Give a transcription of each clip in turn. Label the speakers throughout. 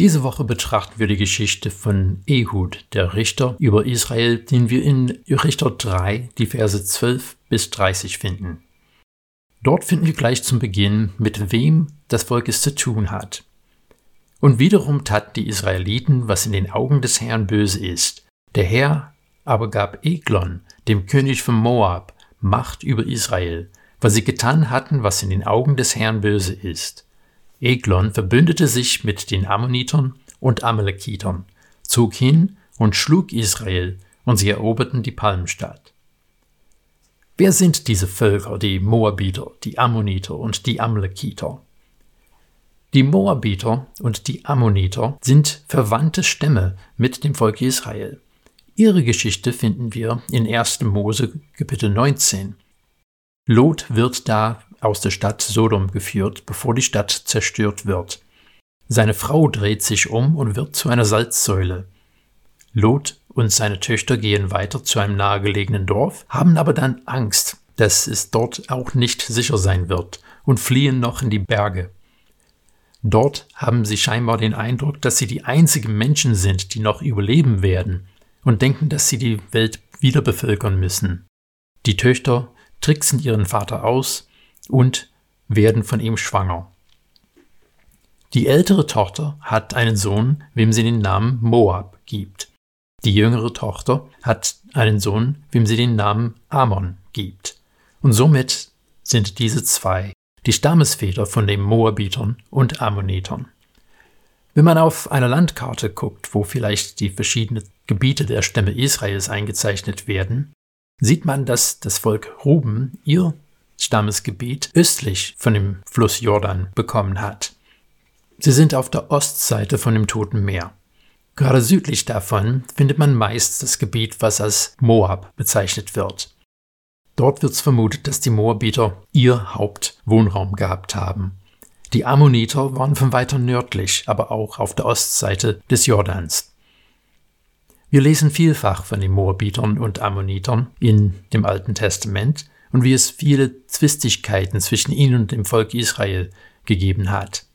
Speaker 1: Diese Woche betrachten wir die Geschichte von Ehud, der Richter über Israel, den wir in Richter 3, die Verse 12 bis 30 finden. Dort finden wir gleich zum Beginn, mit wem das Volk es zu tun hat. Und wiederum taten die Israeliten, was in den Augen des Herrn böse ist. Der Herr aber gab Eglon, dem König von Moab, Macht über Israel, weil sie getan hatten, was in den Augen des Herrn böse ist. Eglon verbündete sich mit den Ammonitern und Amalekitern, zog hin und schlug Israel, und sie eroberten die Palmstadt. Wer sind diese Völker, die Moabiter, die Ammoniter und die Amalekiter? Die Moabiter und die Ammoniter sind verwandte Stämme mit dem Volk Israel. Ihre Geschichte finden wir in 1. Mose Kapitel 19. Lot wird da aus der Stadt Sodom geführt, bevor die Stadt zerstört wird. Seine Frau dreht sich um und wird zu einer Salzsäule. Lot und seine Töchter gehen weiter zu einem nahegelegenen Dorf, haben aber dann Angst, dass es dort auch nicht sicher sein wird und fliehen noch in die Berge. Dort haben sie scheinbar den Eindruck, dass sie die einzigen Menschen sind, die noch überleben werden und denken, dass sie die Welt wieder bevölkern müssen. Die Töchter tricksen ihren Vater aus und werden von ihm schwanger. Die ältere Tochter hat einen Sohn, wem sie den Namen Moab gibt. Die jüngere Tochter hat einen Sohn, wem sie den Namen Ammon gibt. Und somit sind diese zwei die Stammesväter von den Moabitern und Ammonitern. Wenn man auf einer Landkarte guckt, wo vielleicht die verschiedenen Gebiete der Stämme Israels eingezeichnet werden, sieht man, dass das Volk Ruben ihr Stammesgebiet östlich von dem Fluss Jordan bekommen hat. Sie sind auf der Ostseite von dem Toten Meer. Gerade südlich davon findet man meist das Gebiet, was als Moab bezeichnet wird. Dort wird vermutet, dass die Moabiter ihr Hauptwohnraum gehabt haben. Die Ammoniter waren von weiter nördlich, aber auch auf der Ostseite des Jordans. Wir lesen vielfach von den Moabitern und Ammonitern in dem Alten Testament und wie es viele Zwistigkeiten zwischen ihnen und dem Volk Israel gegeben hat.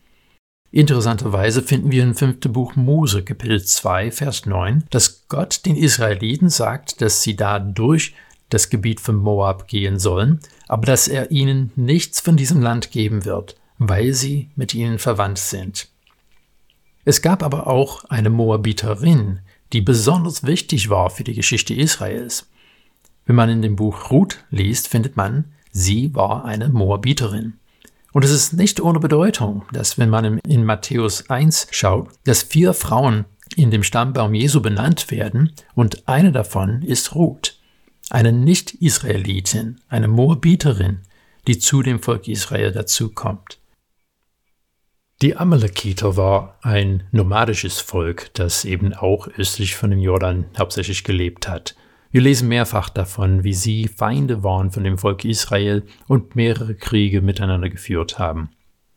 Speaker 1: Interessanterweise finden wir im fünften Buch Mose, Kapitel 2, Vers 9, dass Gott den Israeliten sagt, dass sie da durch das Gebiet von Moab gehen sollen, aber dass er ihnen nichts von diesem Land geben wird, weil sie mit ihnen verwandt sind. Es gab aber auch eine Moabiterin, die besonders wichtig war für die Geschichte Israels. Wenn man in dem Buch Ruth liest, findet man, sie war eine Moabiterin. Und es ist nicht ohne Bedeutung, dass wenn man in Matthäus 1 schaut, dass vier Frauen in dem Stammbaum Jesu benannt werden und eine davon ist Ruth eine Nicht-Israelitin, eine Moabiterin, die zu dem Volk Israel dazukommt. Die Amalekiter war ein nomadisches Volk, das eben auch östlich von dem Jordan hauptsächlich gelebt hat. Wir lesen mehrfach davon, wie sie Feinde waren von dem Volk Israel und mehrere Kriege miteinander geführt haben.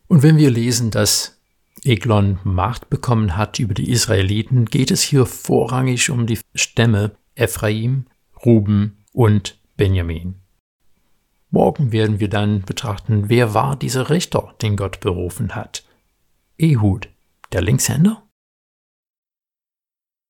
Speaker 1: Und wenn wir lesen, dass Eglon Macht bekommen hat über die Israeliten, geht es hier vorrangig um die Stämme Ephraim, Ruben und Benjamin. Morgen werden wir dann betrachten, wer war dieser Richter, den Gott berufen hat. Ehud, der Linkshänder?